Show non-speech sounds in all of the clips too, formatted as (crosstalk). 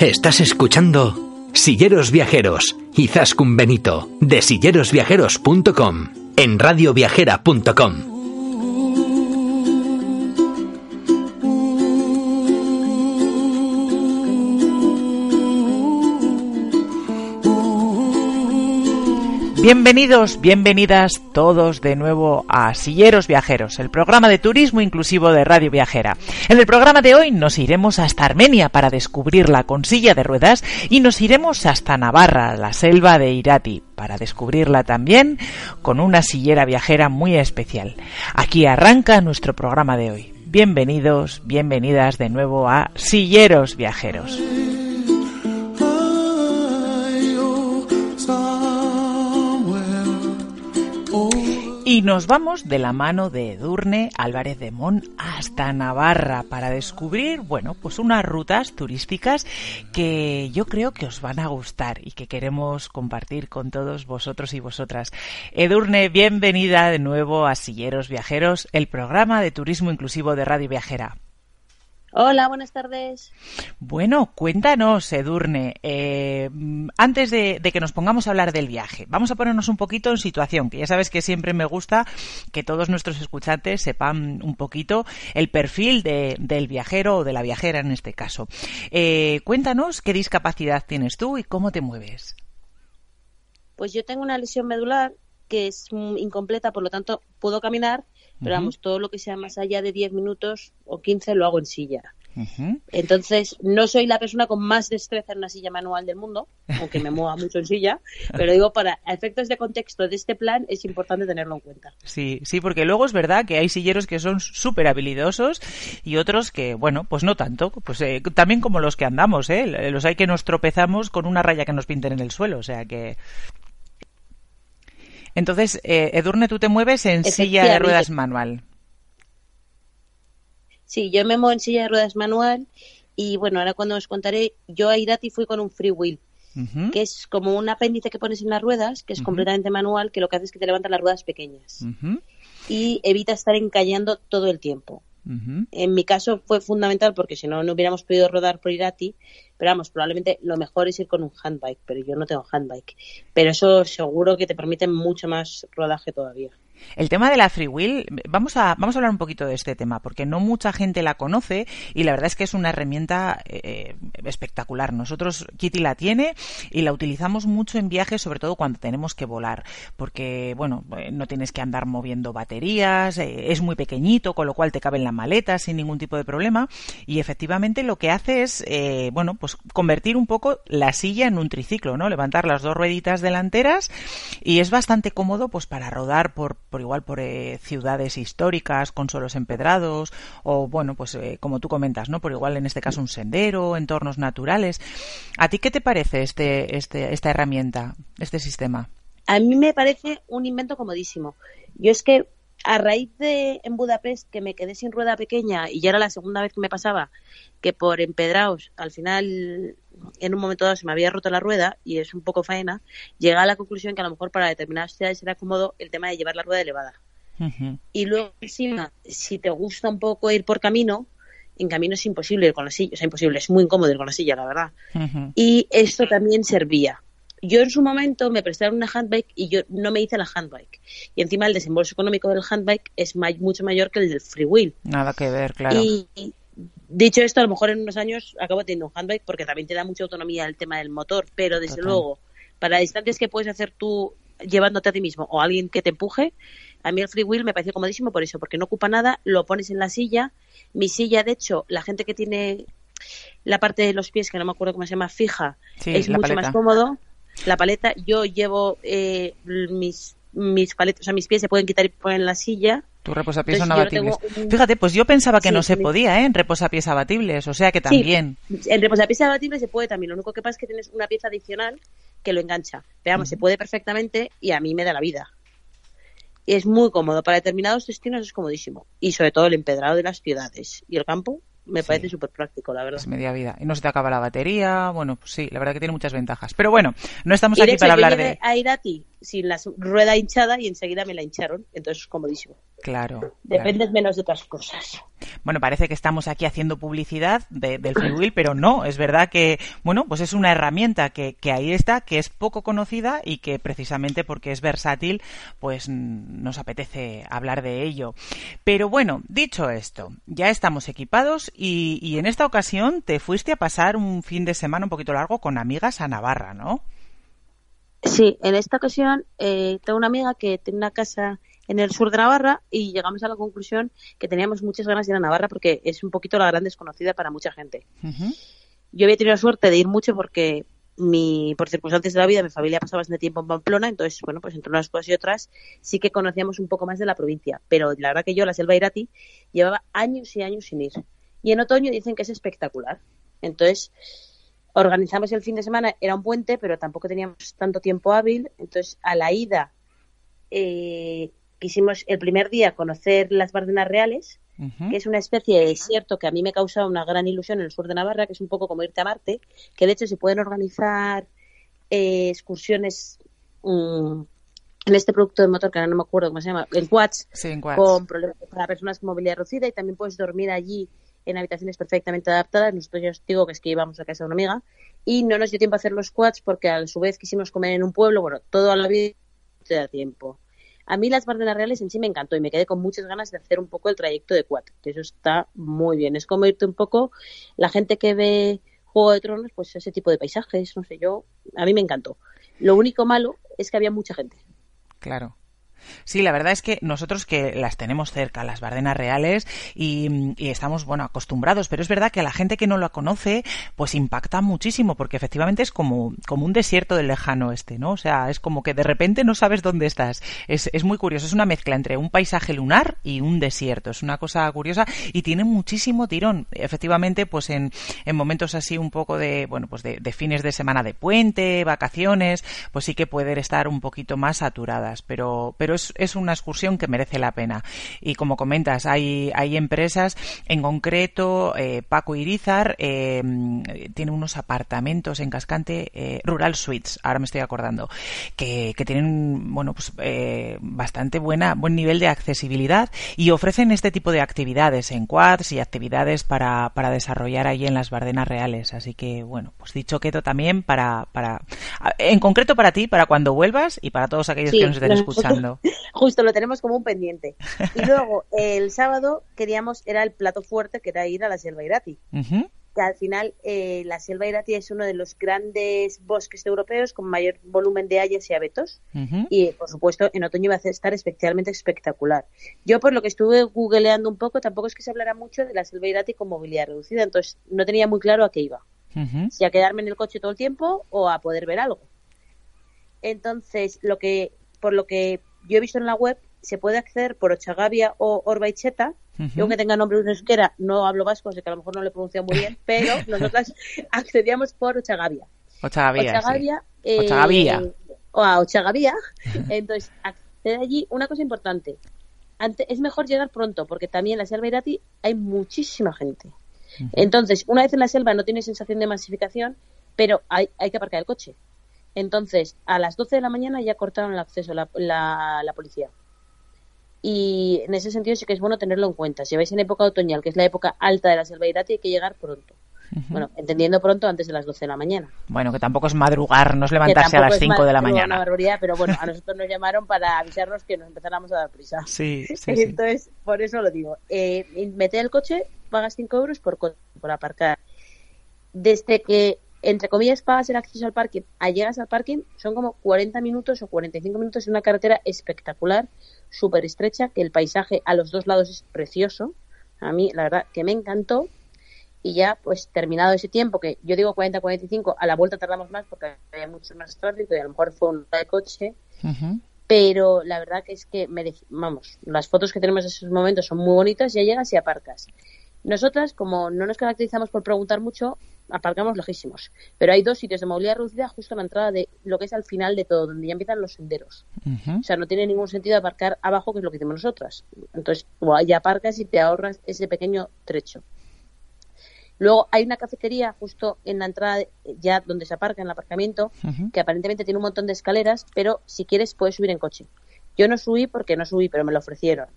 Estás escuchando Silleros Viajeros y Zascun Benito de sillerosviajeros.com en radioviajera.com. Bienvenidos, bienvenidas todos de nuevo a Silleros Viajeros, el programa de turismo inclusivo de Radio Viajera. En el programa de hoy nos iremos hasta Armenia para descubrirla con silla de ruedas y nos iremos hasta Navarra, la selva de Irati, para descubrirla también con una sillera viajera muy especial. Aquí arranca nuestro programa de hoy. Bienvenidos, bienvenidas de nuevo a Silleros Viajeros. Y nos vamos de la mano de Edurne Álvarez de Mon hasta Navarra para descubrir, bueno, pues unas rutas turísticas que yo creo que os van a gustar y que queremos compartir con todos vosotros y vosotras. Edurne, bienvenida de nuevo a Silleros Viajeros, el programa de turismo inclusivo de Radio Viajera. Hola, buenas tardes. Bueno, cuéntanos, Edurne, eh, antes de, de, que nos pongamos a hablar del viaje, vamos a ponernos un poquito en situación, que ya sabes que siempre me gusta que todos nuestros escuchantes sepan un poquito el perfil de, del viajero o de la viajera en este caso. Eh, cuéntanos qué discapacidad tienes tú y cómo te mueves. Pues yo tengo una lesión medular que es incompleta, por lo tanto puedo caminar, pero vamos, todo lo que sea más allá de 10 minutos o 15 lo hago en silla. Uh -huh. Entonces, no soy la persona con más destreza en una silla manual del mundo, aunque me mueva mucho en silla, (laughs) pero digo, para efectos de contexto de este plan es importante tenerlo en cuenta. Sí, sí, porque luego es verdad que hay silleros que son súper habilidosos y otros que, bueno, pues no tanto, pues eh, también como los que andamos, ¿eh? Los hay que nos tropezamos con una raya que nos pinten en el suelo, o sea que entonces, eh, Edurne, tú te mueves en silla de ruedas manual. Sí, yo me muevo en silla de ruedas manual y bueno, ahora cuando os contaré, yo a Irati fui con un free wheel, uh -huh. que es como un apéndice que pones en las ruedas, que es uh -huh. completamente manual, que lo que hace es que te levanta las ruedas pequeñas uh -huh. y evita estar encallando todo el tiempo. En mi caso fue fundamental porque si no, no hubiéramos podido rodar por Irati, pero vamos, probablemente lo mejor es ir con un handbike, pero yo no tengo handbike. Pero eso seguro que te permite mucho más rodaje todavía. El tema de la free wheel, vamos a, vamos a hablar un poquito de este tema, porque no mucha gente la conoce y la verdad es que es una herramienta eh, espectacular. Nosotros, Kitty la tiene y la utilizamos mucho en viajes, sobre todo cuando tenemos que volar, porque, bueno, eh, no tienes que andar moviendo baterías, eh, es muy pequeñito, con lo cual te cabe en la maleta sin ningún tipo de problema y efectivamente lo que hace es, eh, bueno, pues convertir un poco la silla en un triciclo, ¿no? Levantar las dos rueditas delanteras y es bastante cómodo pues para rodar por por igual por eh, ciudades históricas con suelos empedrados o bueno pues eh, como tú comentas no por igual en este caso un sendero entornos naturales. A ti qué te parece este, este esta herramienta este sistema a mí me parece un invento comodísimo. Yo es que a raíz de en Budapest que me quedé sin rueda pequeña y ya era la segunda vez que me pasaba que por empedrados al final en un momento dado se me había roto la rueda y es un poco faena, llegué a la conclusión que a lo mejor para determinadas ciudades era cómodo el tema de llevar la rueda elevada. Uh -huh. Y luego encima, si te gusta un poco ir por camino, en camino es imposible ir con la silla, o sea, imposible, es muy incómodo ir con la silla, la verdad. Uh -huh. Y esto también servía. Yo en su momento me prestaron una handbike y yo no me hice la handbike. Y encima el desembolso económico del handbike es mucho mayor que el del free wheel. Nada que ver, claro. Y, dicho esto, a lo mejor en unos años acabo teniendo un handbike porque también te da mucha autonomía el tema del motor, pero desde Total. luego, para distancias que puedes hacer tú llevándote a ti mismo o a alguien que te empuje, a mí el free wheel me pareció comodísimo por eso, porque no ocupa nada, lo pones en la silla. Mi silla, de hecho, la gente que tiene la parte de los pies, que no me acuerdo cómo se llama, fija, sí, es mucho paleta. más cómodo. La paleta, yo llevo eh, mis mis paletas, o sea, mis pies se pueden quitar y poner en la silla. Tu reposapiés son abatibles. Fíjate, pues yo pensaba que no se podía, ¿eh? En reposapiés abatibles, o sea que también. en reposapiés abatibles se puede también. Lo único que pasa es que tienes una pieza adicional que lo engancha. Veamos, se puede perfectamente y a mí me da la vida. Y es muy cómodo. Para determinados destinos es comodísimo. Y sobre todo el empedrado de las ciudades. Y el campo, me parece súper práctico, la verdad. Es media vida. Y no se te acaba la batería. Bueno, pues sí, la verdad que tiene muchas ventajas. Pero bueno, no estamos aquí para hablar de. A ir a ti sin la rueda hinchada y enseguida me la hincharon. Entonces es comodísimo. Claro. Dependes menos de otras cosas. Bueno, parece que estamos aquí haciendo publicidad del freewheel, pero no, es verdad que, bueno, pues es una herramienta que, que, ahí está, que es poco conocida y que precisamente porque es versátil, pues nos apetece hablar de ello. Pero bueno, dicho esto, ya estamos equipados y, y en esta ocasión te fuiste a pasar un fin de semana un poquito largo con amigas a Navarra, ¿no? Sí, en esta ocasión eh, tengo una amiga que tiene una casa en el sur de Navarra y llegamos a la conclusión que teníamos muchas ganas de ir a Navarra porque es un poquito la gran desconocida para mucha gente. Yo había tenido la suerte de ir mucho porque mi, por circunstancias de la vida mi familia pasaba bastante tiempo en Pamplona, entonces, bueno, pues entre unas cosas y otras sí que conocíamos un poco más de la provincia. Pero la verdad que yo, la selva Irati, llevaba años y años sin ir. Y en otoño dicen que es espectacular. Entonces, organizamos el fin de semana, era un puente, pero tampoco teníamos tanto tiempo hábil, entonces a la ida eh, quisimos el primer día conocer las Bardenas Reales, que es una especie de desierto que a mí me causa una gran ilusión en el sur de Navarra, que es un poco como irte a Marte, que de hecho se pueden organizar eh, excursiones mm, en este producto de motor que ahora no me acuerdo cómo se llama, en quads, con problemas para personas con movilidad reducida y también puedes dormir allí en habitaciones perfectamente adaptadas. Nosotros ya os digo que es que íbamos a casa de una amiga y no nos dio tiempo a hacer los quads porque a su vez quisimos comer en un pueblo. Bueno, todo a la vida te da tiempo. A mí las Bardenas Reales en sí me encantó y me quedé con muchas ganas de hacer un poco el trayecto de quad. Eso está muy bien. Es como irte un poco, la gente que ve Juego de Tronos, pues ese tipo de paisajes, no sé yo, a mí me encantó. Lo único malo es que había mucha gente. Claro. Sí, la verdad es que nosotros que las tenemos cerca, las Bardenas Reales, y, estamos, bueno, acostumbrados, pero es verdad que a la gente que no la conoce, pues impacta muchísimo, porque efectivamente es como, como un desierto del lejano este, ¿no? O sea, es como que de repente no sabes dónde estás. Es, es muy curioso, es una mezcla entre un paisaje lunar y un desierto. Es una cosa curiosa y tiene muchísimo tirón. Efectivamente, pues en, en momentos así un poco de, bueno, pues de, fines de semana de puente, vacaciones, pues sí que pueden estar un poquito más saturadas, pero es, una excursión que merece la pena. Y como comentas, hay, hay empresas, en concreto, eh, Paco Irizar eh, tiene unos apartamentos en Cascante, eh, Rural Suites, ahora me estoy acordando, que, que tienen, bueno, pues bastante buena, buen nivel de accesibilidad y ofrecen este tipo de actividades en quads y actividades para, para desarrollar ahí en las Bardenas Reales. Así que, bueno, pues dicho quedo también para, para, en concreto para ti, para cuando vuelvas y para todos aquellos que nos estén escuchando. (laughs) Justo lo tenemos como un pendiente. Y luego el sábado queríamos, era el plato fuerte, que era ir a la Selva Irati. Que al final eh, la Selva Irati es uno de los grandes bosques europeos con mayor volumen de hayas y abetos. Y por supuesto en otoño va a estar especialmente espectacular. Yo por lo que estuve googleando un poco, tampoco es que se hablara mucho de la Selva Irati con movilidad reducida, entonces no tenía muy claro a qué iba. Si a quedarme en el coche todo el tiempo o a poder ver algo. Entonces, lo que, por lo que yo he visto en la web, se puede acceder por Ochagavia o Orbaicheta. Yo, aunque tenga nombre de euskera, no hablo vasco, así que a lo mejor no le pronuncio muy bien, pero (laughs) nosotras accedíamos por Ochagavia. Ochagavia. Ochagavia. Eh, o a Ochagavia. Entonces, accede allí. Una cosa importante. es mejor llegar pronto, porque también en la selva Irati hay muchísima gente. Entonces, una vez en la selva no tiene sensación de masificación, pero hay, hay que aparcar el coche. Entonces, a las 12 de la mañana ya cortaron el acceso la, la, policía. Y en ese sentido sí que es bueno tenerlo en cuenta. Si vais en época otoñal, que es la época alta de la selva hay que llegar pronto. Bueno, entendiendo pronto antes de las 12 de la mañana. Bueno, que tampoco es madrugar, no es levantarse a las 5 de la mañana. pero bueno, a nosotros nos llamaron para avisarnos que nos empezáramos a dar prisa. (laughs) Sí, sí, Entonces, por eso lo digo. Eh, mete el coche, pagas 5 euros por, por aparcar. Desde que entre comillas, pagas el acceso al parking, a llegas al parking, son como 40 minutos o 45 minutos en una carretera espectacular, súper estrecha, que el paisaje a los dos lados es precioso. A mí, la verdad, que me encantó. y ya, pues terminado ese tiempo, que yo digo 40-45, a la vuelta tardamos más porque había mucho más tráfico y a lo mejor fue un de coche, pero la verdad que es que, vamos, las fotos que tenemos en esos momentos son muy bonitas, ya llegas y aparcas. Nosotras, como no nos caracterizamos por preguntar mucho, aparcamos lejísimos. Pero hay dos sitios de movilidad reducida justo en la entrada de lo que es al final de todo, donde ya empiezan los senderos. O sea, no tiene ningún sentido aparcar abajo, que es lo que hicimos nosotras. Entonces, ya aparcas y te ahorras ese pequeño trecho. Luego hay una cafetería justo en la entrada, ya donde se aparca en el aparcamiento, que aparentemente tiene un montón de escaleras, pero si quieres puedes subir en coche. Yo no subí porque no subí, pero me lo ofrecieron.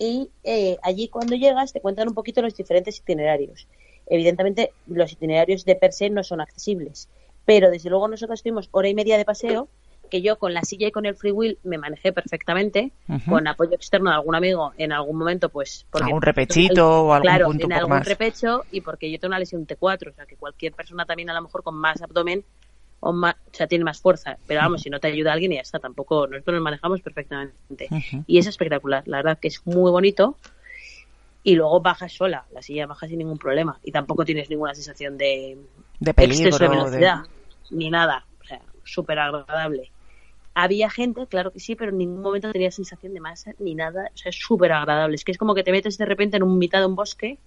Y eh, allí cuando llegas te cuentan un poquito los diferentes itinerarios. Evidentemente los itinerarios de per se no son accesibles, pero desde luego nosotros tuvimos hora y media de paseo que yo con la silla y con el free wheel me manejé perfectamente, con apoyo externo de algún amigo en algún momento, pues... Porque algún repechito o algún claro, punto en algún repecho y porque yo tengo una lesión T4, o sea que cualquier persona también a lo mejor con más abdomen o, más, o sea, tiene más fuerza, pero vamos, si no te ayuda alguien ya está, tampoco, nosotros nos manejamos perfectamente. Y es espectacular, la verdad que es muy bonito y luego bajas sola, la silla baja sin ningún problema y tampoco tienes ninguna sensación de, de peligro, de velocidad, ni nada, o sea, súper agradable. Había gente, claro que sí, pero en ningún momento tenía sensación de masa ni nada. O sea, es súper agradable. Es que es como que te metes de repente en un mitad de un bosque.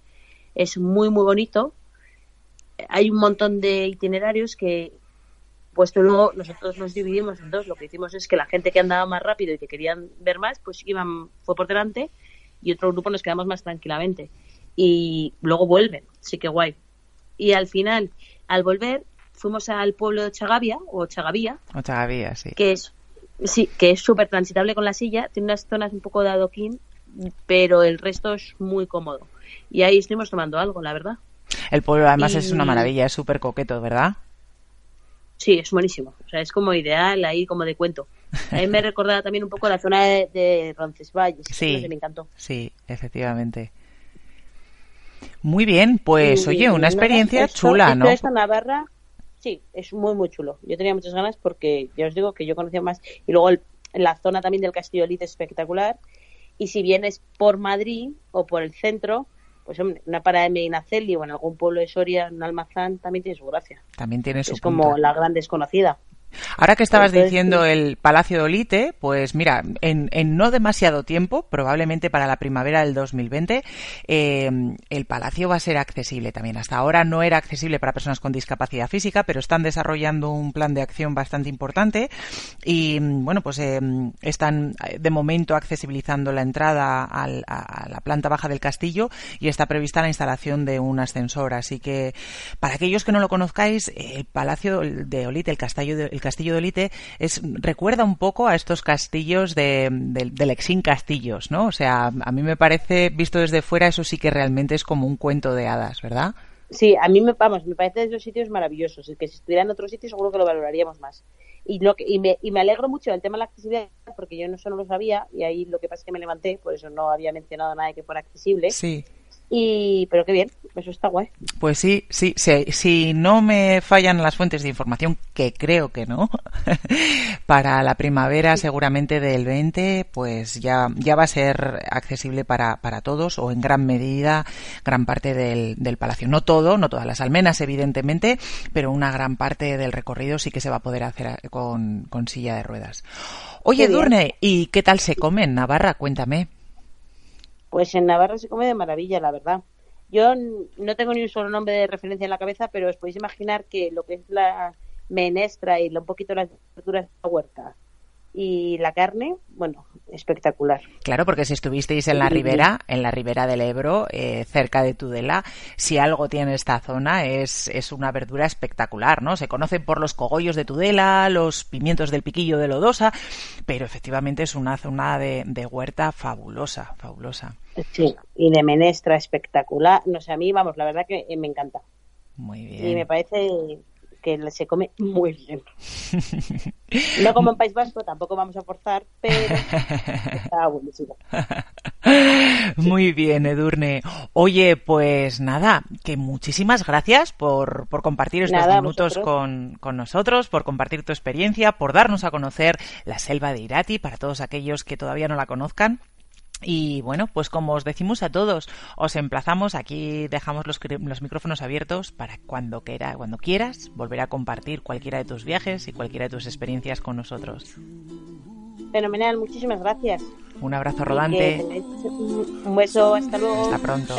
Es muy, muy bonito. Hay un montón de itinerarios que, puesto luego nosotros nos dividimos en dos. Lo que hicimos es que la gente que andaba más rápido y que querían ver más, pues iban, fue por delante y otro grupo nos quedamos más tranquilamente. Y luego vuelven, sí que guay. Y al final, al volver, fuimos al pueblo de Chagavia, o Chagavía. O Chagavía, sí. Que es, sí, que es súper transitable con la silla, tiene unas zonas un poco de adoquín, pero el resto es muy cómodo. Y ahí estuvimos tomando algo, la verdad. El pueblo además es una maravilla, es súper coqueto, ¿verdad? Sí, es buenísimo. O sea, es como ideal ahí, como de cuento. A mí me (laughs) recordaba también un poco la zona de, de Roncesvalles. Sí, me encantó. Sí, efectivamente. Muy bien, pues oye, una experiencia chula, ¿no? Esta Navarra Sí, es muy, muy chulo. Yo tenía muchas ganas porque ya os digo que yo conocía más. Y luego en la zona también del Castillo Elite es espectacular. Y si vienes por Madrid o por el centro, pues una parada de Medinaceli o en algún pueblo de Soria, en Almazán, también tiene su gracia. También tiene su Es como la gran desconocida. Ahora que estabas diciendo el Palacio de Olite, pues mira, en, no demasiado tiempo, probablemente para la primavera del 2020, eh, el Palacio va a ser accesible también. Hasta ahora no era accesible para personas con discapacidad física, pero están desarrollando un plan de acción bastante importante y, bueno, pues eh, están de momento accesibilizando la entrada a la planta baja del castillo y está prevista la instalación de un ascensor. Así que, para aquellos que no lo conozcáis, el Palacio de Olite, el Castillo de, castillo de Olite es, recuerda un poco a estos castillos de, del Exín Castillos, ¿no? O sea, a mí me parece, visto desde fuera, eso sí que realmente es como un cuento de hadas, ¿verdad? Sí, a mí me, vamos, me parece de esos sitios maravillosos. Es que si estuviera en otro sitio seguro que lo valoraríamos más. Y, lo que, y, me, y me alegro mucho del tema de la accesibilidad porque yo no solo lo sabía y ahí lo que pasa es que me levanté, por eso no había mencionado nada de que fuera accesible. Sí. Y, pero qué bien, eso está guay. Pues sí, sí, si no me fallan las fuentes de información, que creo que no, (laughs) para la primavera seguramente del 20, pues ya, ya va a ser accesible para, para todos o en gran medida gran parte del, del palacio. No todo, no todas las almenas, evidentemente, pero una gran parte del recorrido sí que se va a poder hacer con, con silla de ruedas. Oye, Durne, ¿y qué tal se come en Navarra? Cuéntame. Pues en Navarra se come de maravilla, la verdad. Yo no tengo ni un solo nombre de referencia en la cabeza, pero os podéis imaginar que lo que es la menestra y un poquito las verduras de la huerta y la carne, bueno, espectacular. Claro, porque si estuvisteis en la ribera, en la ribera del Ebro, eh, cerca de Tudela, si algo tiene esta zona es, es una verdura espectacular, ¿no? Se conocen por los cogollos de Tudela, los pimientos del piquillo de Lodosa, pero efectivamente es una zona de, de huerta fabulosa, fabulosa. Sí, y de menestra espectacular. No sé, a mí, vamos, la verdad que me encanta. Muy bien. Y me parece que se come muy bien. No como en País Vasco, tampoco vamos a forzar, pero está buenísimo. (laughs) Muy bien, Edurne. Oye, pues nada, que muchísimas gracias por, por compartir estos minutos con, con, nosotros, por compartir tu experiencia, por darnos a conocer la selva de Irati para todos aquellos que todavía no la conozcan. Y bueno, pues como os decimos a todos, os emplazamos, aquí dejamos los, los micrófonos abiertos para cuando, quiera, cuando quieras volver a compartir cualquiera de tus viajes y cualquiera de tus experiencias con nosotros. Fenomenal, muchísimas gracias. Un abrazo rodante. Un beso, hasta luego. Hasta pronto.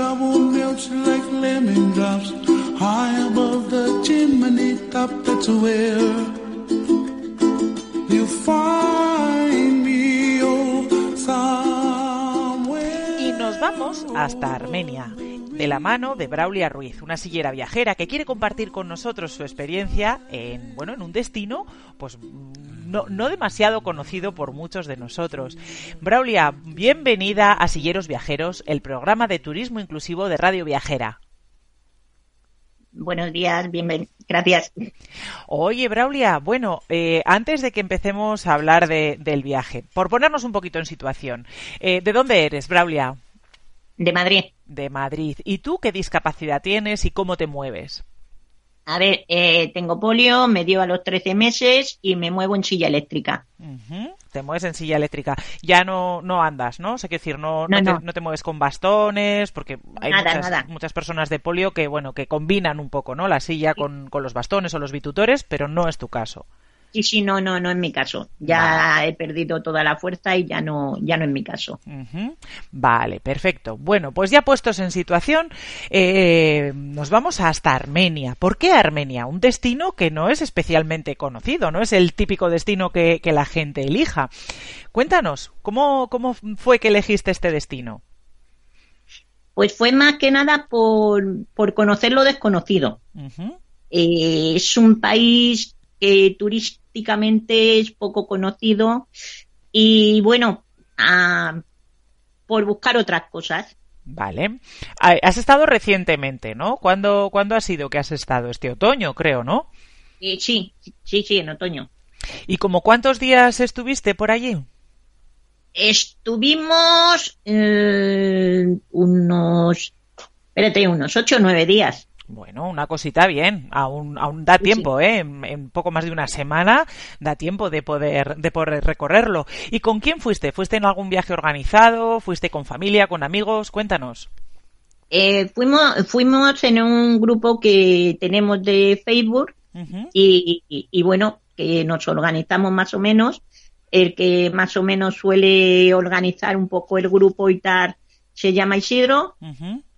Trouble melts like lemon drops high above the chimney top. That's where you find me, somewhere. Y nos vamos hasta Armenia de la mano de Braulia Ruiz, una sillera viajera que quiere compartir con nosotros su experiencia en, bueno, en un destino, pues no, no demasiado conocido por muchos de nosotros. Braulia, bienvenida a Silleros Viajeros, el programa de turismo inclusivo de Radio Viajera. Buenos días, bienvenido. Gracias. Oye, Braulia, bueno, eh, antes de que empecemos a hablar de, del viaje, por ponernos un poquito en situación, eh, ¿de dónde eres, Braulia? De Madrid. De Madrid. ¿Y tú qué discapacidad tienes y cómo te mueves? A ver, eh, tengo polio, me dio a los 13 meses y me muevo en silla eléctrica. Ujú, Te mueves en silla eléctrica. Ya no, no andas, ¿no? O sea, quiero decir, no, no, No, te, no. no te mueves con bastones, porque hay Nada, muchas, nada. muchas personas de polio que, bueno, que combinan un poco, ¿no? La silla con, con los bastones o los bitutores, pero no es tu caso. Sí, sí, no, no, no es mi caso. Ya he perdido toda la fuerza y ya no, ya no es mi caso. Vale, perfecto. Bueno, pues ya puestos en situación, eh, nos vamos hasta Armenia. ¿Por qué Armenia? Un destino que no es especialmente conocido, no es el típico destino que, que la gente elija. Cuéntanos, ¿cómo, ¿cómo fue que elegiste este destino? Pues fue más que nada por, por conocer lo desconocido. Eh, es un país que turísticamente es poco conocido y bueno, ah, por buscar otras cosas. Vale. Has estado recientemente, ¿no? ¿Cuándo, ¿Cuándo ha sido que has estado? Este otoño, creo, ¿no? Eh, sí, sí, sí, en otoño. ¿Y como cuántos días estuviste por allí? Estuvimos eh, unos, espérate, unos ocho o nueve días. Bueno, una cosita bien, aún, aún da tiempo, ¿eh? En, en poco más de una semana da tiempo de poder, de poder recorrerlo. ¿Y con quién fuiste? ¿Fuiste en algún viaje organizado? ¿Fuiste con familia, con amigos? Cuéntanos. Eh, fuimos, fuimos en un grupo que tenemos de Facebook y, y- y bueno, que nos organizamos más o menos. El que más o menos suele organizar un poco el grupo y tal se llama Isidro.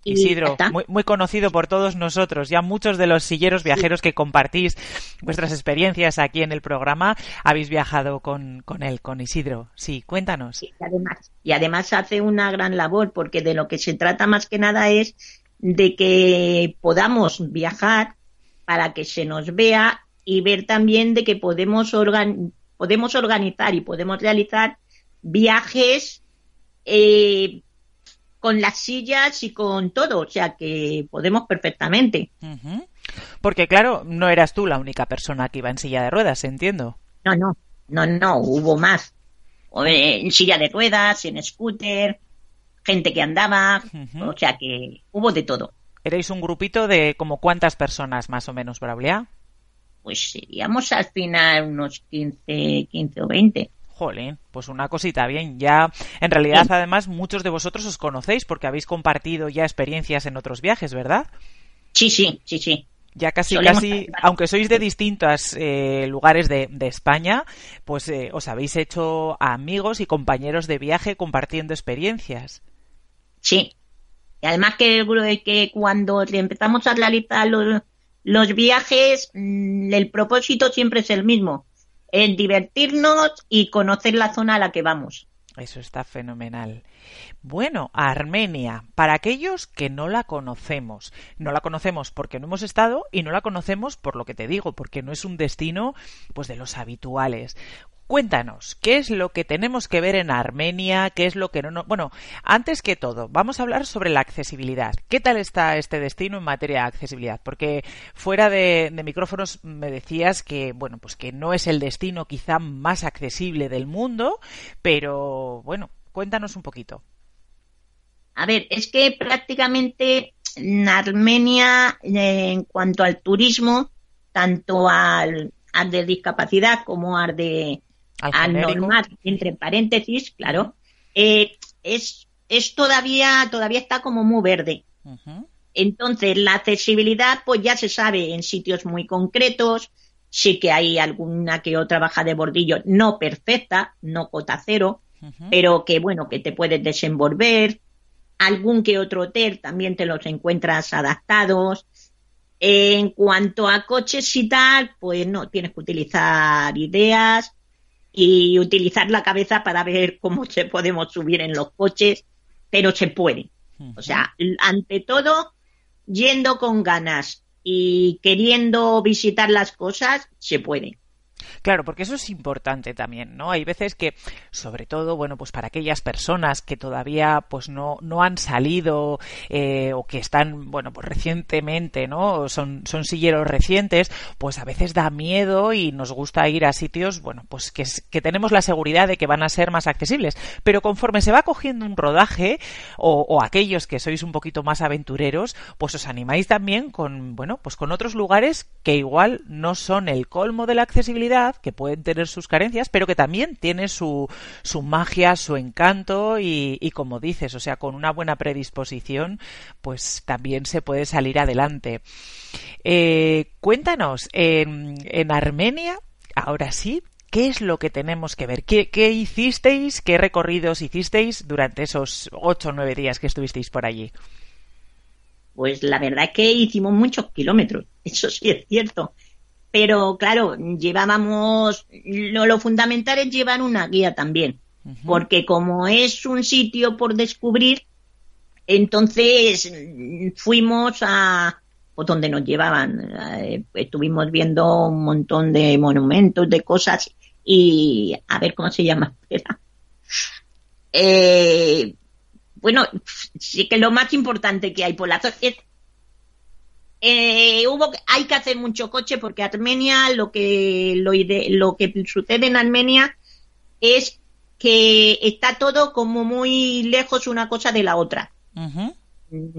Y Isidro, muy, muy conocido por todos nosotros. Ya muchos de los silleros viajeros que compartís vuestras experiencias aquí en el programa habéis viajado con, con él, con Isidro. Sí, cuéntanos. Y además, y además hace una gran labor porque de lo que se trata más que nada es de que podamos viajar para que se nos vea y ver también de que podemos, organ- podemos organizar y podemos realizar viajes eh, con las sillas y con todo, o sea que podemos perfectamente. Porque claro, no eras tú la única persona que iba en silla de ruedas, entiendo. No, no, no, no, hubo más. En silla de ruedas, en scooter, gente que andaba, o sea que hubo de todo. Erais un grupito de como cuántas personas más o menos, Braulia. Pues seríamos al final unos 15, 15 o 20. Jolín, pues una cosita bien. Ya, en realidad, además, muchos de vosotros os conocéis porque habéis compartido ya experiencias en otros viajes, ¿verdad? Sí, sí, sí, sí. Ya casi, Solemos casi, aunque sois de distintos eh, lugares de, de España, pues eh, os habéis hecho amigos y compañeros de viaje compartiendo experiencias. Sí. Y además que, que cuando empezamos a realizar los, los viajes, mm, el propósito siempre es el mismo. Es divertirnos y conocer la zona a la que vamos. Eso está fenomenal. Bueno, Armenia, para aquellos que no la conocemos, no la conocemos porque no hemos estado y no la conocemos por lo que te digo, porque no es un destino pues de los habituales. Cuéntanos, ¿qué es lo que tenemos que ver en Armenia? ¿Qué es lo que no, no? Bueno, antes que todo, vamos a hablar sobre la accesibilidad. ¿Qué tal está este destino en materia de accesibilidad? Porque fuera de, de micrófonos me decías que, bueno, pues que no es el destino quizá más accesible del mundo, pero bueno, cuéntanos un poquito. A ver, es que prácticamente en Armenia, eh, en cuanto al turismo, tanto al, al de discapacidad como al de Al normal, entre paréntesis, claro, eh, es, es todavía, todavía está como muy verde. Entonces, la accesibilidad, pues ya se sabe en sitios muy concretos. Sí que hay alguna que otra baja de bordillo, no perfecta, no cota cero, Pero que bueno, que te puedes desenvolver. Algún que otro hotel también te los encuentras adaptados. En cuanto a coches y tal, pues no, tienes que utilizar ideas y utilizar la cabeza para ver cómo (laughs) se podemos subir en los coches, pero se puede. O sea, ante todo, yendo con ganas y queriendo visitar las cosas, se puede. Claro, porque eso es importante también, ¿no? Hay veces que, sobre todo, bueno, pues para aquellas personas que todavía, pues no, no han salido eh, o que están, bueno, pues recientemente, ¿no? Son, son silleros recientes, pues a veces da miedo y nos gusta ir a sitios, bueno, pues que, que tenemos la seguridad de que van a ser más accesibles. Pero conforme se va cogiendo un rodaje, o, o aquellos que sois un poquito más aventureros, pues os animáis también con, bueno, pues con otros lugares que igual no son el colmo de la accesibilidad, que pueden tener sus carencias, pero que también tiene su, su magia, su encanto y, como dices, o sea, con una buena predisposición, pues también se puede salir adelante. Eh, cuéntanos, en, en Armenia, ahora sí, ¿qué es lo que tenemos que ver? ¿Qué, qué hicisteis? ¿Qué recorridos hicisteis durante esos ocho o nueve días que estuvisteis por allí? Pues la verdad es que hicimos muchos kilómetros, (laughs) eso sí es cierto. Pero claro, llevábamos, lo, lo fundamental es llevar una guía también, porque como es un sitio por descubrir, entonces mm, fuimos a pues, donde nos llevaban. Eh, estuvimos viendo un montón de monumentos, de cosas, y a ver cómo se llama. (laughs) Eh, bueno, sí que lo más importante que hay por la zona es eh, hubo hay que hacer mucho coche porque Armenia lo que lo, lo que sucede en Armenia es que está todo como muy lejos una cosa de la otra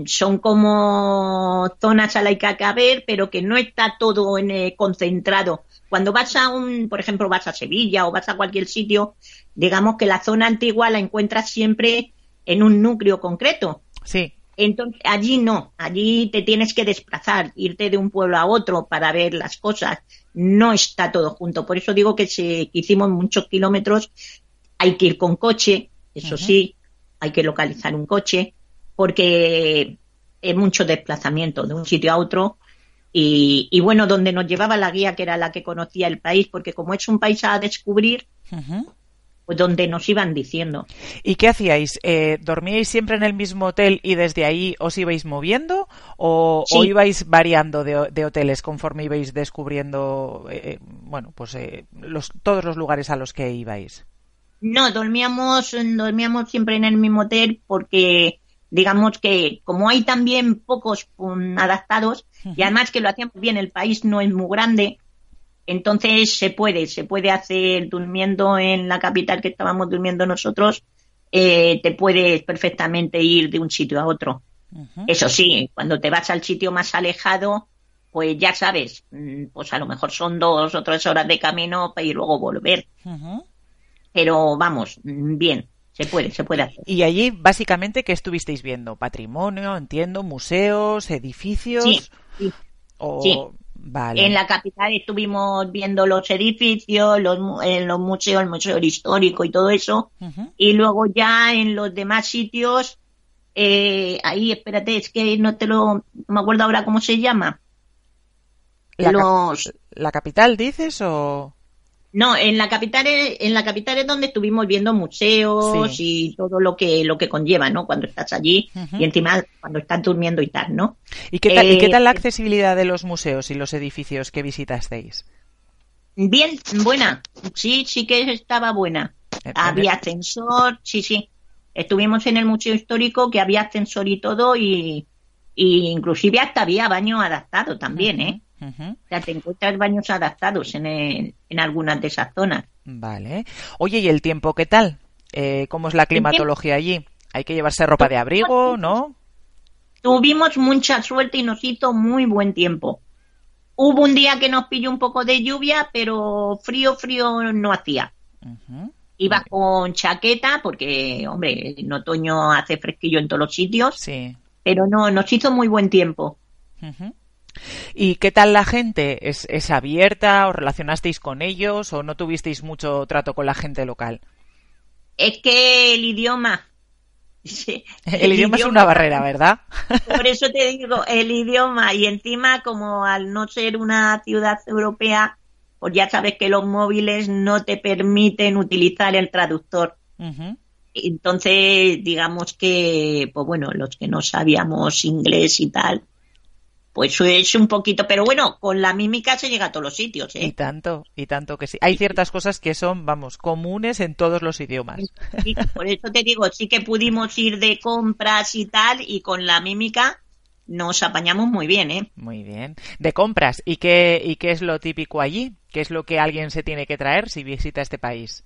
son como zonas a las que hay que ver, pero que no está todo en, eh, concentrado. Cuando vas a un, por ejemplo, vas a Sevilla o vas a cualquier sitio, digamos que la zona antigua la encuentras siempre en un núcleo concreto. Sí. Entonces, allí no, allí te tienes que desplazar, irte de un pueblo a otro para ver las cosas. No está todo junto. Por eso digo que, que hicimos muchos kilómetros. Hay que ir con coche, eso sí, hay que localizar un coche, porque es mucho desplazamiento de un sitio a otro. Y, y bueno, donde nos llevaba la guía, que era la que conocía el país, porque como es un país a descubrir, donde nos iban diciendo. ¿Y qué hacíais? Eh, ¿Dormíais siempre en el mismo hotel y desde ahí os ibais moviendo? ¿O, Sí. o ibais variando de, de hoteles conforme ibais descubriendo, eh, bueno, pues eh, los, todos los lugares a los que ibais? No, dormíamos, dormíamos siempre en el mismo hotel porque digamos que como hay también pocos um, adaptados y además que lo hacíamos bien, el país no es muy grande, entonces se puede, se puede hacer durmiendo en la capital que estábamos durmiendo nosotros, eh, te puedes perfectamente ir de un sitio a otro. Eso sí, cuando te vas al sitio más alejado, pues ya sabes, mm, pues a lo mejor son dos o tres horas de camino para y luego volver. Pero vamos, mm, bien, se puede, se puede hacer. Y allí, básicamente, ¿qué estuvisteis viendo? Patrimonio, entiendo, museos, edificios. Sí, sí. O... sí. Vale. En la capital estuvimos viendo los edificios, los, en los museos, el Museo Histórico y todo eso. Y luego ya en los demás sitios, eh, ahí, espérate, es que no te lo, no me acuerdo ahora cómo se llama. La, cap- los, ¿La capital dices o...? No, en la capital, es- en la capital es donde estuvimos viendo museos Sí. y todo lo que, lo que conlleva, ¿no? Cuando estás allí y encima cuando estás durmiendo y tal, ¿no? ¿Y qué, tal, ¿Y qué Eh, tal la accesibilidad de los museos y los edificios que visitasteis? Bien, buena. Sí, sí que estaba buena. En- en Había ascensor, sí, sí. Estuvimos en el Museo Histórico que había ascensor y todo y, y inclusive hasta había baño adaptado también, ¿eh? Ujú. O sea, te encuentras baños adaptados en, el- en algunas de esas zonas. Vale. Oye, ¿y el tiempo qué tal? Eh, ¿Cómo es la climatología allí? ¿Hay que llevarse ropa de abrigo, no? tuvimos mucha suerte y nos hizo muy buen tiempo. Hubo un día que nos pilló un poco de lluvia, pero frío, frío no hacía. Ujú. Iba con chaqueta, porque, hombre, en otoño hace fresquillo en todos los sitios, Sí. pero no, nos hizo muy buen tiempo. Ujú. ¿Y qué tal la gente? ¿Es, ¿Es abierta? ¿Os relacionasteis con ellos? ¿O no tuvisteis mucho trato con la gente local? Es que el idioma. (laughs) sí, El, idioma es una barrera, ¿verdad? Por eso te digo, el idioma. Y encima, como al no ser una ciudad europea, pues ya sabes que los móviles no te permiten utilizar el traductor. Entonces, digamos que, pues bueno, los que no sabíamos inglés y tal, pues es un poquito, pero bueno, con la mímica se llega a todos los sitios, Y ¿eh? tanto, y tanto que sí. Hay ciertas cosas que son, vamos, comunes en todos los idiomas. Sí, por eso te digo, sí que pudimos ir de compras y tal, y con la mímica nos apañamos muy bien, ¿eh? Muy bien. De compras. ¿Y qué, ¿Y qué es lo típico allí? ¿Qué es lo que alguien se tiene que traer si visita este país?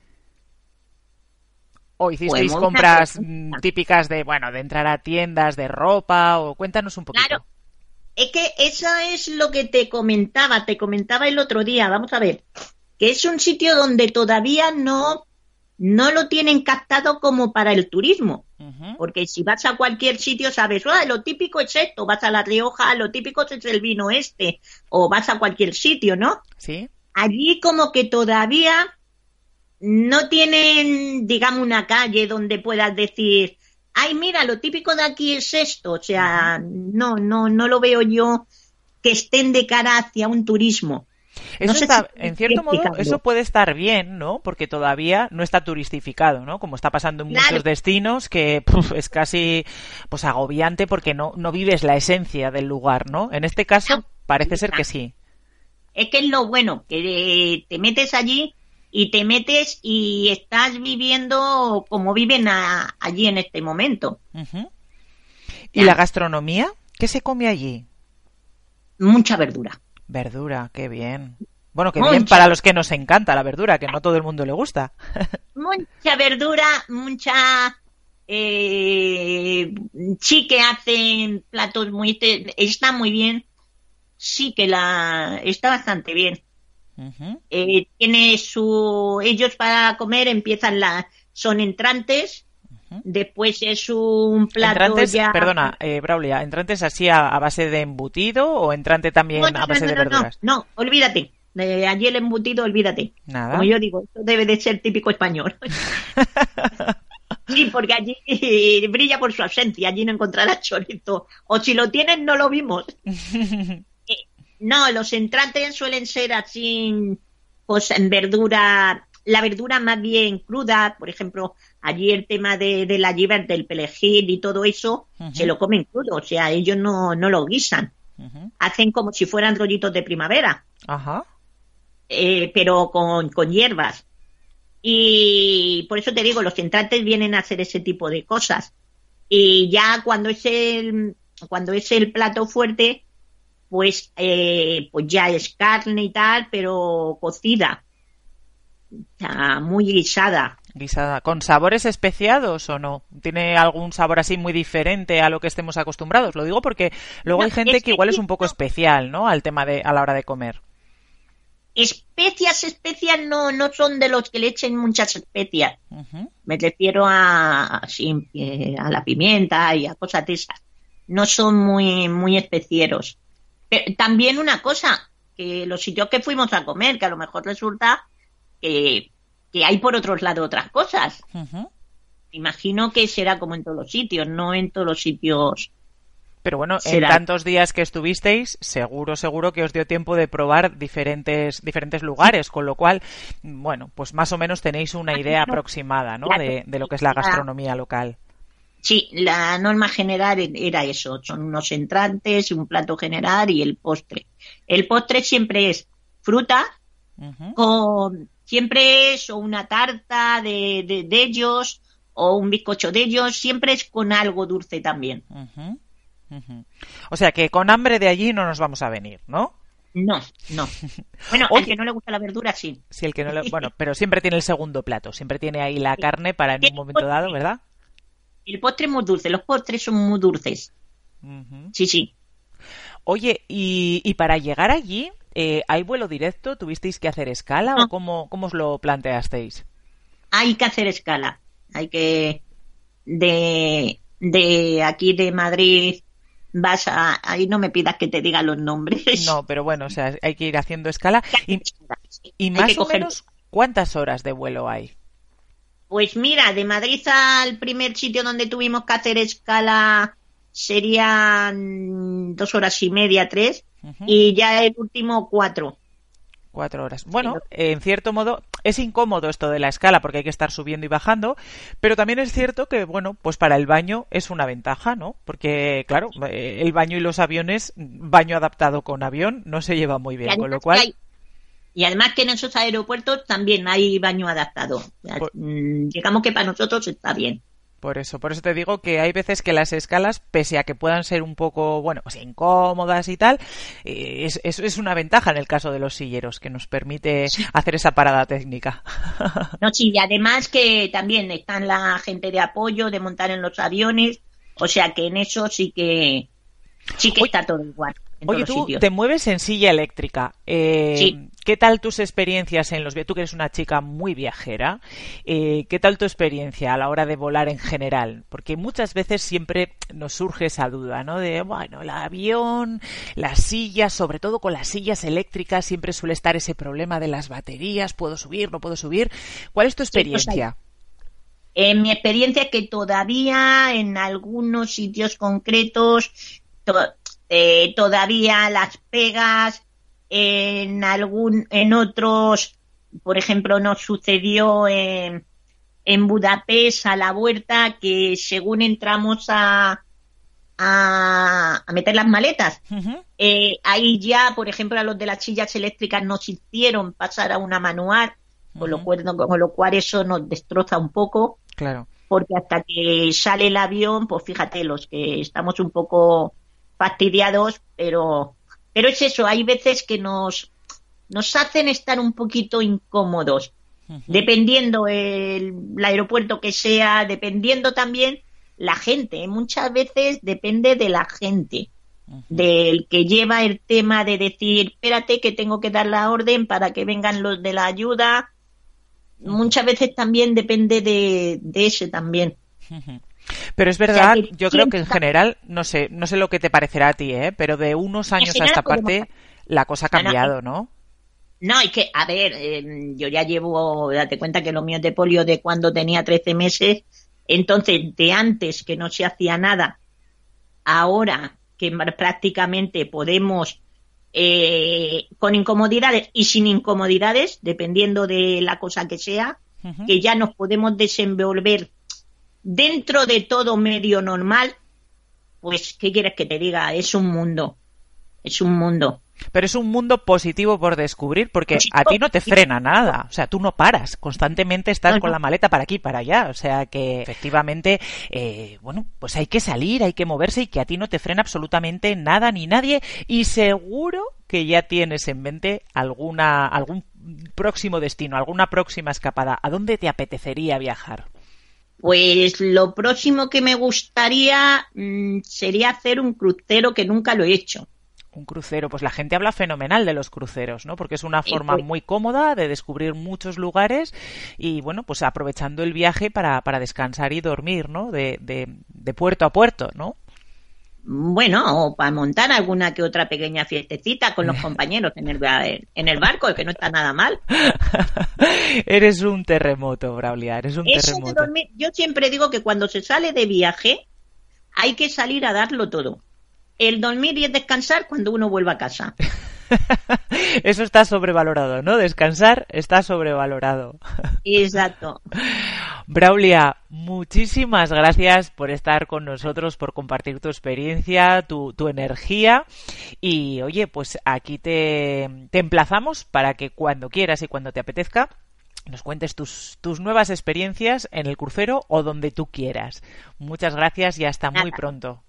¿O hicisteis Pues muchas compras mm, típicas de, bueno, de entrar a tiendas de ropa? O cuéntanos un poquito. Claro. Es que eso es lo que te comentaba, te comentaba el otro día, vamos a ver, que es un sitio donde todavía no, no lo tienen captado como para el turismo. Porque si vas a cualquier sitio sabes, "Ah, lo típico es esto, vas a La Rioja, lo típico es el vino este, o vas a cualquier sitio, ¿no? ¿Sí? Allí como que todavía no tienen, digamos, una calle donde puedas decir, ay, mira, lo típico de aquí es esto. O sea, no, no, no lo veo yo que estén de cara hacia un turismo. Eso está, en cierto modo, eso puede estar bien, ¿no? Porque todavía no está turistificado, ¿no? Como está pasando en Claro. muchos destinos, que puf, es casi pues agobiante porque no, no vives la esencia del lugar, ¿no? En este caso, parece ser que sí. Es que es lo bueno, que eh, te metes allí y te metes y estás viviendo como viven a- allí en este momento. ¿Y Ya. la gastronomía? ¿Qué se come allí? Mucha verdura. Verdura, qué bien. Bueno, qué Mucha. bien para los que nos encanta la verdura, que no todo el mundo le gusta. (laughs) Mucha verdura, mucha... Eh, sí que hacen platos muy... este- Está muy bien. Sí que la... Está bastante bien. Eh, tiene su... Ellos para comer empiezan la... Son entrantes. Después es un plato Entrantes, ya... perdona, eh, Braulia, ¿entrantes así a, a base de embutido o entrante también No, no, a base no, de verduras? No, olvídate. Allí el embutido, olvídate. Nada. Como yo digo, esto debe de ser típico español. (laughs) sí, porque allí brilla por su ausencia. Allí no encontrarás chorizo. O si lo tienen, no lo vimos. (laughs) No, los entrantes suelen ser así, pues en verdura, la verdura más bien cruda. Por ejemplo, allí el tema de, de la llibert, del perejil y todo eso, se lo comen crudo. O sea, ellos no, no lo guisan. Hacen como si fueran rollitos de primavera Ajá. eh, pero con, con hierbas. Y por eso te digo, los entrantes vienen a hacer ese tipo de cosas. Y ya cuando es el, cuando es el plato fuerte, pues, eh, pues ya es carne y tal, pero cocida. Sea, muy guisada. Guisada. ¿Con sabores especiados o no? ¿Tiene algún sabor así muy diferente a lo que estemos acostumbrados? Lo digo porque luego No, hay gente es que igual es un poco especial, ¿no? Al tema de, a la hora de comer. Especias, especias no, no son de los que le echen muchas especias. Me refiero a, eh, a la pimienta y a cosas de esas. No son muy, muy especieros. Pero también una cosa, que los sitios que fuimos a comer, que a lo mejor resulta que, que hay por otros lados otras cosas. Imagino que será como en todos los sitios, no en todos los sitios. Pero bueno, en tantos días que estuvisteis, seguro, seguro que os dio tiempo de probar diferentes, diferentes lugares, con lo cual, bueno, pues más o menos tenéis una idea aproximada, ¿no? De, de lo que es la gastronomía local. Sí, la norma general era eso, son unos entrantes, un plato general y el postre. El postre siempre es fruta, con siempre es o una tarta de, de, de ellos o un bizcocho de ellos, siempre es con algo dulce también. O sea que con hambre de allí no nos vamos a venir, ¿no? No, no. (laughs) Bueno, Oye. al que no le gusta la verdura, sí. Si el que no le- bueno, pero siempre tiene el segundo plato, siempre tiene ahí la carne para en un momento dado, ¿verdad? El postre es muy dulce, los postres son muy dulces. Sí, sí. Oye, y, y para llegar allí, eh, ¿hay vuelo directo? ¿Tuvisteis que hacer escala o cómo, cómo os lo planteasteis? Hay que hacer escala. Hay que de de aquí de Madrid vas a ahí no me pidas que te diga los nombres. No, pero bueno, o sea, hay que ir haciendo escala. (laughs) Y, más o menos, ¿cuántas horas de vuelo hay? Pues mira, de Madrid al primer sitio donde tuvimos que hacer escala serían dos horas y media, tres, y ya el último cuatro. Cuatro horas. Bueno, en cierto modo es incómodo esto de la escala porque hay que estar subiendo y bajando, pero también es cierto que, bueno, pues para el baño es una ventaja, ¿no? Porque, claro, eh, el baño y los aviones, baño adaptado con avión, no se lleva muy bien, con lo cual... hay- y además que en esos aeropuertos también hay baño adaptado. Por- mm, digamos que para nosotros está bien. Por eso, por eso te digo que hay veces que las escalas, pese a que puedan ser un poco, bueno, pues incómodas y tal, eh, es, es, es una ventaja en el caso de los silleros, que nos permite hacer esa parada técnica. (laughs) No, sí, y además que también están la gente de apoyo, de montar en los aviones, o sea que en eso sí que sí que está todo igual. En Oye, tú sitios. te mueves en silla eléctrica. Eh, Sí. ¿Qué tal tus experiencias en los viajes? Tú que eres una chica muy viajera, eh, ¿qué tal tu experiencia a la hora de volar en general? Porque muchas veces siempre nos surge esa duda, ¿no? De, bueno, el avión, las sillas, sobre todo con las sillas eléctricas, siempre suele estar ese problema de las baterías, ¿puedo subir, no puedo subir? ¿Cuál es tu Sí, pues experiencia? En mi experiencia que todavía en algunos sitios concretos to- eh, todavía las pegas en algún en otros por ejemplo nos sucedió en, en Budapest a la vuelta que según entramos a a, a meter las maletas. Eh, ahí ya por ejemplo a los de las sillas eléctricas nos hicieron pasar a una manual con lo cual con lo cual eso nos destroza un poco Claro. porque hasta que sale el avión, pues fíjate, los que estamos un poco fastidiados, pero, pero es eso, hay veces que nos, nos hacen estar un poquito incómodos, dependiendo el, el aeropuerto que sea, dependiendo también la gente, muchas veces depende de la gente, del que lleva el tema de decir, espérate que tengo que dar la orden para que vengan los de la ayuda, muchas veces también depende de, de ese también. Pero es verdad, que yo creo que en general, no sé, no sé lo que te parecerá a ti, ¿eh? pero de unos años a esta parte la cosa ha No, no, cambiado, ¿no? No, es que, a ver, eh, yo ya llevo, date cuenta que lo mío es de polio de cuando tenía 13 meses, entonces de antes que no se hacía nada, ahora que prácticamente podemos, eh, con incomodidades y sin incomodidades, dependiendo de la cosa que sea, que ya nos podemos desenvolver dentro de todo medio normal, pues, ¿qué quieres que te diga? Es un mundo. Es un mundo. Pero es un mundo positivo por descubrir porque Positivo, a ti no te frena nada. O sea, tú no paras. Constantemente estás No, con no. la maleta para aquí y para allá. O sea que efectivamente, eh, bueno, pues hay que salir, hay que moverse y que a ti no te frena absolutamente nada ni nadie. Y seguro que ya tienes en mente alguna, algún próximo destino, alguna próxima escapada. ¿A dónde te apetecería viajar? Pues lo próximo que me gustaría mm, sería hacer un crucero que nunca lo he hecho. Un crucero, pues la gente habla fenomenal de los cruceros, ¿no? Porque es una forma pues- muy cómoda de descubrir muchos lugares y, bueno, pues aprovechando el viaje para, para descansar y dormir, ¿no? De, de, de puerto a puerto, ¿no? Bueno, o para montar alguna que otra pequeña fiestecita con los (laughs) compañeros en el, en el barco, que no está nada mal. (laughs) eres un terremoto, Braulia, eres un Eso terremoto. dormir- yo siempre digo que cuando se sale de viaje hay que salir a darlo todo. El dormir y el descansar cuando uno vuelva a casa. (laughs) (laughs) Eso está sobrevalorado, ¿no? Descansar está sobrevalorado. Exacto. (laughs) Braulia, muchísimas gracias por estar con nosotros, por compartir tu experiencia, tu, tu energía. Y oye, pues aquí te, te emplazamos para que cuando quieras y cuando te apetezca nos cuentes tus, tus nuevas experiencias en el crucero o donde tú quieras. Muchas gracias y hasta muy pronto.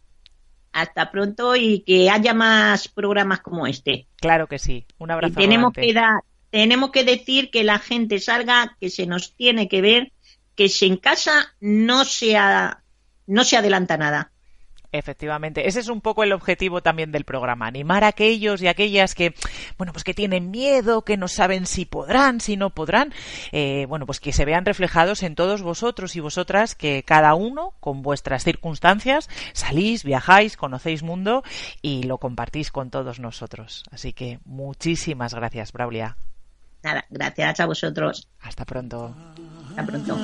Hasta pronto y que haya más programas como este. Claro que sí. Un Y abrazo. tenemos rodante. que dar, tenemos que decir que la gente salga, que se nos tiene que ver, que si en casa no se, a- no se adelanta nada. Efectivamente, ese es un poco el objetivo también del programa, animar a aquellos y aquellas que, bueno, pues que tienen miedo, que no saben si podrán, si no podrán, eh, bueno, pues que se vean reflejados en todos vosotros y vosotras, que cada uno, con vuestras circunstancias, salís, viajáis, conocéis mundo y lo compartís con todos nosotros. Así que muchísimas gracias, Braulia. Nada, gracias a vosotros. Hasta pronto. Hasta pronto.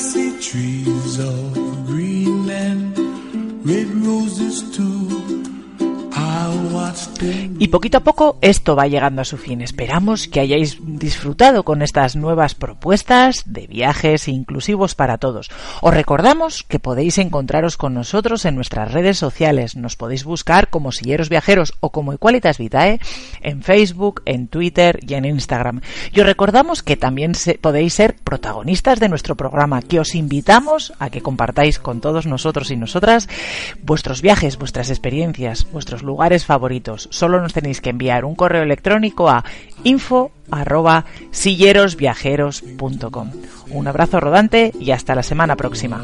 see trees of green and red roses too. Y poquito a poco esto va llegando a su fin. Esperamos que hayáis disfrutado con estas nuevas propuestas de viajes inclusivos para todos. Os recordamos que podéis encontraros con nosotros en nuestras redes sociales. Nos podéis buscar como Silleros Viajeros o como Equalitas Vitae en Facebook, en Twitter y en Instagram. Y os recordamos que también se- podéis ser protagonistas de nuestro programa, que os invitamos a que compartáis con todos nosotros y nosotras vuestros viajes, vuestras experiencias, vuestros lugares favoritos. Solo nos tenéis que enviar un correo electrónico a info arroba. Un abrazo rodante y hasta la semana próxima.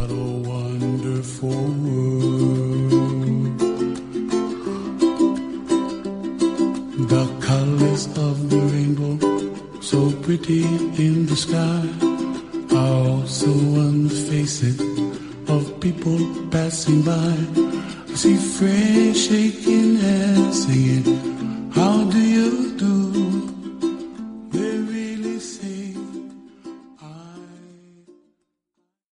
See friends shaking hands, saying, How do you do?